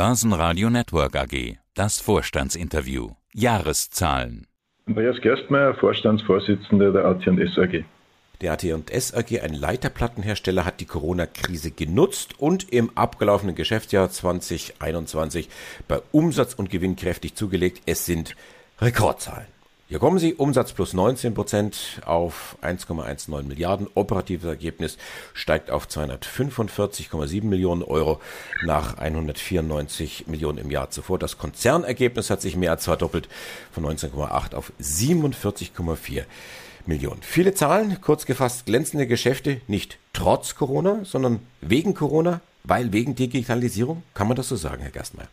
Börsenradio Network AG. Das Vorstandsinterview. Jahreszahlen. Andreas Gerstmeier, Vorstandsvorsitzender der AT&S AG. Der AT&S AG, ein Leiterplattenhersteller, hat die Corona-Krise genutzt und im abgelaufenen Geschäftsjahr 2021 bei Umsatz und Gewinn kräftig zugelegt. Es sind Rekordzahlen. Hier kommen sie, Umsatz plus 19 Prozent auf 1,19 Milliarden. Operatives Ergebnis steigt auf 245,7 Millionen Euro nach 194 Millionen im Jahr zuvor. Das Konzernergebnis hat sich mehr als verdoppelt von 19,8 auf 47,4 Millionen. Viele Zahlen, kurz gefasst glänzende Geschäfte, nicht trotz Corona, sondern wegen Corona, weil wegen Digitalisierung. Kann man das so sagen, Herr Gerstmeier?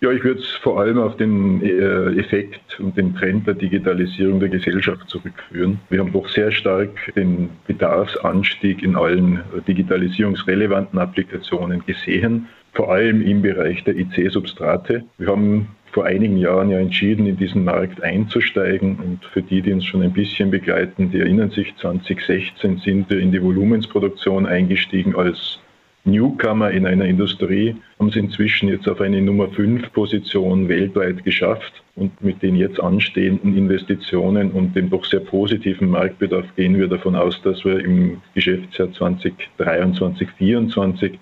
Ja, ich würde es vor allem auf den äh, Effekt und den Trend der Digitalisierung der Gesellschaft zurückführen. Wir haben doch sehr stark den Bedarfsanstieg in allen digitalisierungsrelevanten Applikationen gesehen, vor allem im Bereich der IC-Substrate. Wir haben vor einigen Jahren ja entschieden, in diesen Markt einzusteigen. Und für die, die uns schon ein bisschen begleiten, die erinnern sich, 2016 sind wir in die Volumensproduktion eingestiegen als Newcomer in einer Industrie, haben es inzwischen jetzt auf eine Nummer 5 Position weltweit geschafft. Und mit den jetzt anstehenden Investitionen und dem doch sehr positiven Marktbedarf gehen wir davon aus, dass wir im Geschäftsjahr 2023, 2024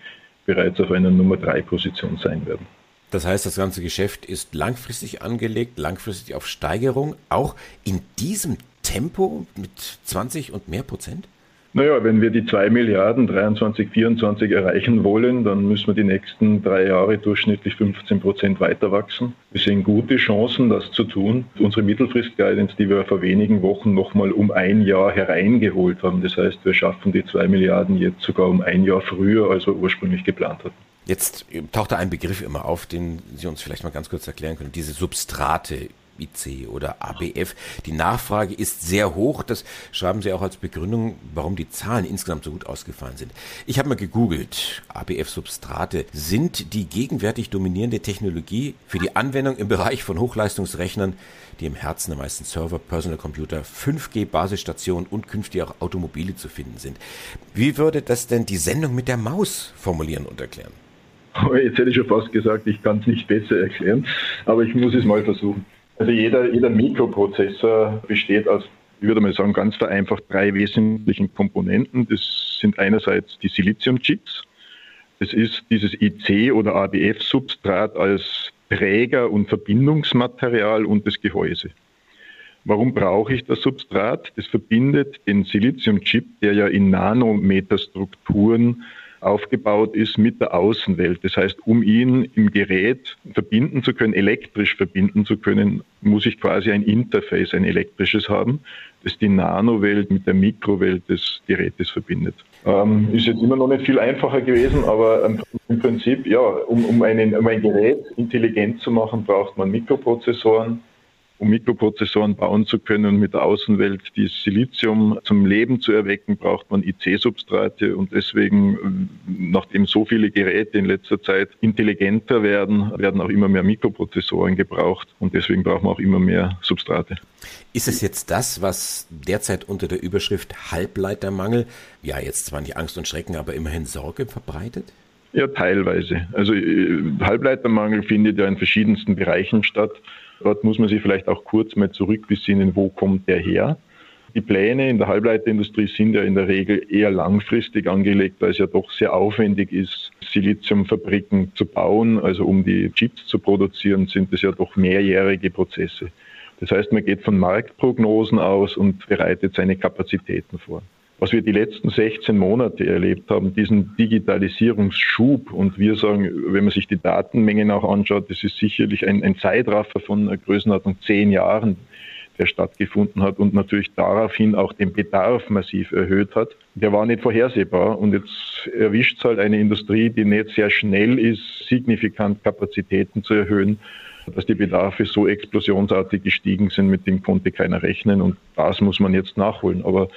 bereits auf einer Nummer 3 Position sein werden. Das heißt, das ganze Geschäft ist langfristig angelegt, langfristig auf Steigerung, auch in diesem Tempo mit 20 und mehr Prozent? Naja, wenn wir die 2 Milliarden 23, 24 erreichen wollen, dann müssen wir die nächsten drei Jahre durchschnittlich 15 Prozent weiter wachsen. Wir sehen gute Chancen, das zu tun. Unsere Mittelfristguidance, die wir vor wenigen Wochen nochmal um ein Jahr hereingeholt haben. Das heißt, wir schaffen die 2 Milliarden jetzt sogar um ein Jahr früher, als wir ursprünglich geplant hatten. Jetzt taucht da ein Begriff immer auf, den Sie uns vielleicht mal ganz kurz erklären können. Diese Substrate. IC oder ABF. Die Nachfrage ist sehr hoch. Das schreiben Sie auch als Begründung, warum die Zahlen insgesamt so gut ausgefallen sind. Ich habe mal gegoogelt. ABF-Substrate sind die gegenwärtig dominierende Technologie für die Anwendung im Bereich von Hochleistungsrechnern, die im Herzen der meisten Server, Personal Computer, 5G-Basisstationen und künftig auch Automobile zu finden sind. Wie würde das denn die Sendung mit der Maus formulieren und erklären? Jetzt hätte ich schon fast gesagt, ich kann es nicht besser erklären, aber ich muss es mal versuchen. Also jeder, jeder Mikroprozessor besteht aus, ich würde mal sagen, ganz vereinfacht drei wesentlichen Komponenten. Das sind einerseits die Siliziumchips. Das ist dieses IC oder ABF-Substrat als Träger und Verbindungsmaterial und das Gehäuse. Warum brauche ich das Substrat? Das verbindet den Siliziumchip, der ja in Nanometerstrukturen aufgebaut ist mit der Außenwelt. Das heißt, um ihn im Gerät verbinden zu können, elektrisch verbinden zu können, muss ich quasi ein Interface, ein elektrisches haben, das die Nanowelt mit der Mikrowelt des Gerätes verbindet. Ähm, ist jetzt immer noch nicht viel einfacher gewesen, aber im Prinzip, ja, um, um, einen, um ein Gerät intelligent zu machen, braucht man Mikroprozessoren, um Mikroprozessoren bauen zu können und mit der Außenwelt die Silizium zum Leben zu erwecken, braucht man IC-Substrate und deswegen, nachdem so viele Geräte in letzter Zeit intelligenter werden, werden auch immer mehr Mikroprozessoren gebraucht und deswegen brauchen wir auch immer mehr Substrate. Ist es jetzt das, was derzeit unter der Überschrift Halbleitermangel, ja jetzt zwar nicht Angst und Schrecken, aber immerhin Sorge verbreitet? Ja, teilweise. Also äh, Halbleitermangel findet ja in verschiedensten Bereichen statt. Dort muss man sich vielleicht auch kurz mal zurückbesinnen, wo kommt der her? Die Pläne in der Halbleiterindustrie sind ja in der Regel eher langfristig angelegt, weil es ja doch sehr aufwendig ist, Siliziumfabriken zu bauen. Also um die Chips zu produzieren, sind es ja doch mehrjährige Prozesse. Das heißt, man geht von Marktprognosen aus und bereitet seine Kapazitäten vor was wir die letzten 16 Monate erlebt haben, diesen Digitalisierungsschub. Und wir sagen, wenn man sich die Datenmengen auch anschaut, das ist sicherlich ein, ein Zeitraffer von einer Größenordnung zehn Jahren, der stattgefunden hat und natürlich daraufhin auch den Bedarf massiv erhöht hat. Der war nicht vorhersehbar und jetzt erwischt es halt eine Industrie, die nicht sehr schnell ist, signifikant Kapazitäten zu erhöhen dass die Bedarfe so explosionsartig gestiegen sind, mit dem konnte keiner rechnen und das muss man jetzt nachholen. Aber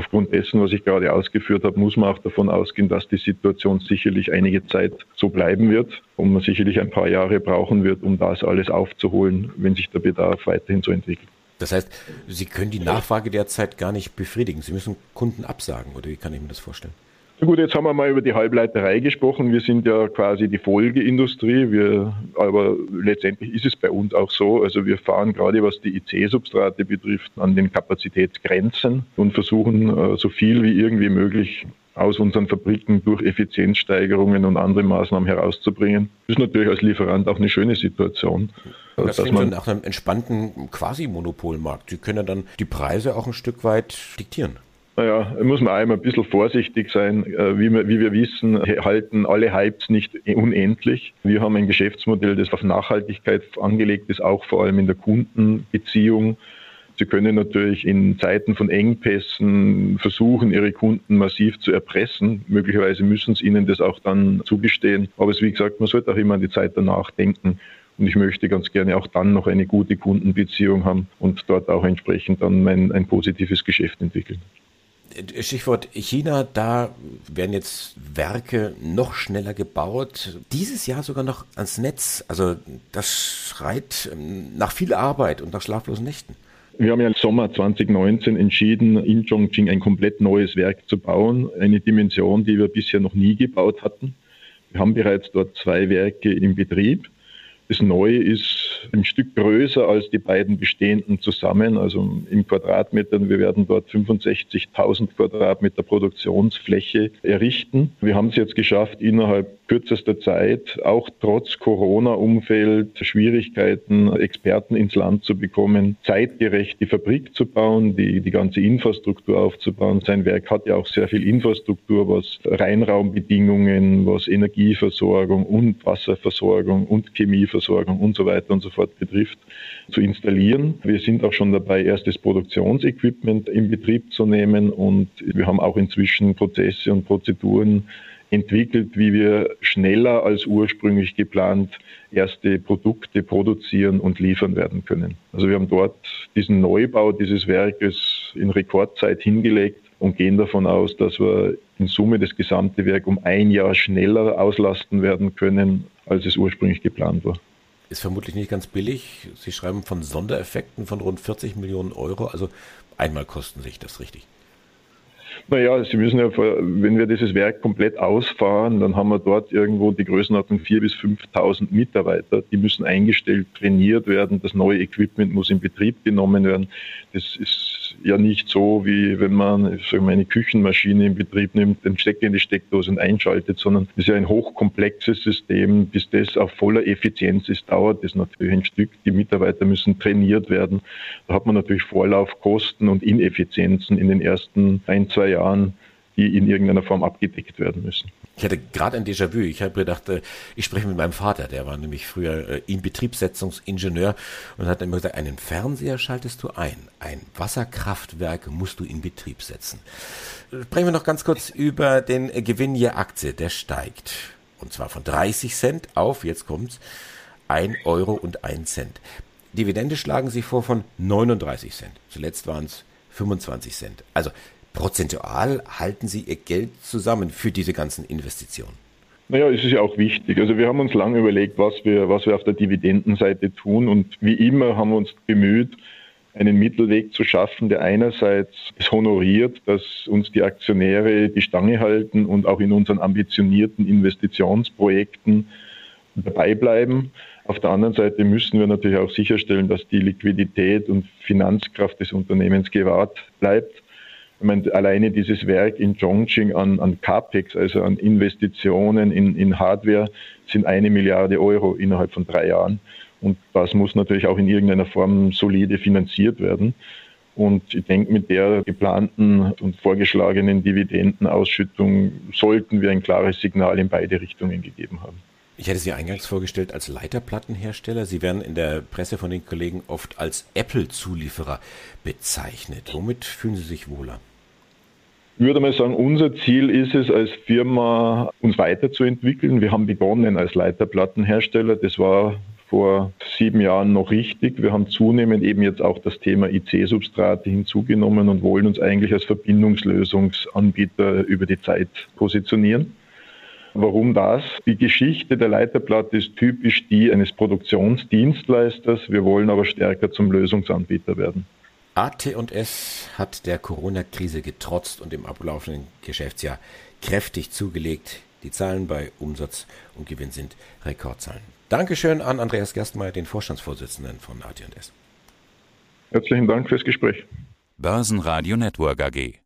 Aufgrund dessen, was ich gerade ausgeführt habe, muss man auch davon ausgehen, dass die Situation sicherlich einige Zeit so bleiben wird und man sicherlich ein paar Jahre brauchen wird, um das alles aufzuholen, wenn sich der Bedarf weiterhin so entwickelt. Das heißt, Sie können die Nachfrage derzeit gar nicht befriedigen. Sie müssen Kunden absagen, oder wie kann ich mir das vorstellen? Na gut, jetzt haben wir mal über die Halbleiterei gesprochen. Wir sind ja quasi die Folgeindustrie. Wir, aber letztendlich ist es bei uns auch so. Also wir fahren gerade, was die IC-Substrate betrifft, an den Kapazitätsgrenzen und versuchen äh, so viel wie irgendwie möglich aus unseren Fabriken durch Effizienzsteigerungen und andere Maßnahmen herauszubringen. Das ist natürlich als Lieferant auch eine schöne Situation. Das klingt man nach einem entspannten Quasi-Monopolmarkt. Sie können dann die Preise auch ein Stück weit diktieren. Naja, muss man einmal ein bisschen vorsichtig sein. Äh, wie wir, wie wir wissen, halten alle Hypes nicht unendlich. Wir haben ein Geschäftsmodell, das auf Nachhaltigkeit angelegt ist, auch vor allem in der Kundenbeziehung. Sie können natürlich in Zeiten von Engpässen versuchen, Ihre Kunden massiv zu erpressen. Möglicherweise müssen Sie ihnen das auch dann zugestehen. Aber es, wie gesagt, man sollte auch immer an die Zeit danach denken. Und ich möchte ganz gerne auch dann noch eine gute Kundenbeziehung haben und dort auch entsprechend dann mein, ein positives Geschäft entwickeln. Stichwort China, da werden jetzt Werke noch schneller gebaut. Dieses Jahr sogar noch ans Netz. Also das schreit ähm, nach viel Arbeit und nach schlaflosen Nächten. Wir haben ja im Sommer 2019 entschieden, in Chongqing ein komplett neues Werk zu bauen. Eine Dimension, die wir bisher noch nie gebaut hatten. Wir haben bereits dort zwei Werke in Betrieb. Das Neue ist ein Stück größer als die beiden bestehenden zusammen, also in Quadratmetern. Wir werden dort 65.000 Quadratmeter Produktionsfläche errichten. Wir haben es jetzt geschafft, innerhalb kürzester Zeit, auch trotz Corona-Umfeld, Schwierigkeiten, Experten ins Land zu bekommen, zeitgerecht die Fabrik zu bauen, die, die ganze Infrastruktur aufzubauen. Sein Werk hat ja auch sehr viel Infrastruktur, was Reinraumbedingungen, was Energieversorgung und Wasserversorgung und Chemieversorgung und so weiter und so fort betrifft, zu installieren. Wir sind auch schon dabei, erstes Produktionsequipment in Betrieb zu nehmen und wir haben auch inzwischen Prozesse und Prozeduren entwickelt, wie wir schneller als ursprünglich geplant erste Produkte produzieren und liefern werden können. Also wir haben dort diesen Neubau dieses Werkes in Rekordzeit hingelegt und gehen davon aus, dass wir in Summe das gesamte Werk um ein Jahr schneller auslasten werden können, als es ursprünglich geplant war. Ist vermutlich nicht ganz billig. Sie schreiben von Sondereffekten von rund 40 Millionen Euro. Also einmal kosten sich das richtig. Naja, Sie müssen ja, wenn wir dieses Werk komplett ausfahren, dann haben wir dort irgendwo die Größenordnung 4.000 bis 5.000 Mitarbeiter. Die müssen eingestellt, trainiert werden. Das neue Equipment muss in Betrieb genommen werden. Das ist ja nicht so, wie wenn man wir, eine Küchenmaschine in Betrieb nimmt, den Stecker in die Steckdose und einschaltet, sondern es ist ja ein hochkomplexes System. Bis das auf voller Effizienz ist, dauert das natürlich ein Stück. Die Mitarbeiter müssen trainiert werden. Da hat man natürlich Vorlaufkosten und Ineffizienzen in den ersten ein, zwei Jahren, die in irgendeiner Form abgedeckt werden müssen. Ich hatte gerade ein Déjà-vu. Ich habe gedacht, äh, ich spreche mit meinem Vater, der war nämlich früher äh, Inbetriebssetzungsingenieur und hat immer gesagt, einen Fernseher schaltest du ein, ein Wasserkraftwerk musst du in Betrieb setzen. Sprechen wir noch ganz kurz über den Gewinn je Aktie, der steigt. Und zwar von 30 Cent auf, jetzt kommt's, 1 Euro und 1 Cent. Dividende schlagen Sie vor von 39 Cent. Zuletzt waren es 25 Cent. Also prozentual halten Sie Ihr Geld zusammen für diese ganzen Investitionen? Naja, es ist ja auch wichtig. Also wir haben uns lange überlegt, was wir, was wir auf der Dividendenseite tun und wie immer haben wir uns bemüht, einen Mittelweg zu schaffen, der einerseits es honoriert, dass uns die Aktionäre die Stange halten und auch in unseren ambitionierten Investitionsprojekten dabei bleiben. Auf der anderen Seite müssen wir natürlich auch sicherstellen, dass die Liquidität und Finanzkraft des Unternehmens gewahrt bleibt. Ich meine, alleine dieses Werk in Chongqing an, an CAPEX, also an Investitionen in, in Hardware, sind eine Milliarde Euro innerhalb von drei Jahren. Und das muss natürlich auch in irgendeiner Form solide finanziert werden. Und ich denke, mit der geplanten und vorgeschlagenen Dividendenausschüttung sollten wir ein klares Signal in beide Richtungen gegeben haben. Ich hätte Sie eingangs vorgestellt als Leiterplattenhersteller. Sie werden in der Presse von den Kollegen oft als Apple-Zulieferer bezeichnet. Womit fühlen Sie sich wohler? Würde mal sagen, unser Ziel ist es als Firma, uns weiterzuentwickeln. Wir haben begonnen als Leiterplattenhersteller. Das war vor sieben Jahren noch richtig. Wir haben zunehmend eben jetzt auch das Thema IC-Substrate hinzugenommen und wollen uns eigentlich als Verbindungslösungsanbieter über die Zeit positionieren. Warum das? Die Geschichte der Leiterplatte ist typisch die eines Produktionsdienstleisters. Wir wollen aber stärker zum Lösungsanbieter werden. AT&S hat der Corona-Krise getrotzt und im ablaufenden Geschäftsjahr kräftig zugelegt. Die Zahlen bei Umsatz und Gewinn sind Rekordzahlen. Dankeschön an Andreas Gerstmeier, den Vorstandsvorsitzenden von AT&S. Herzlichen Dank fürs Gespräch. Börsenradio Network AG.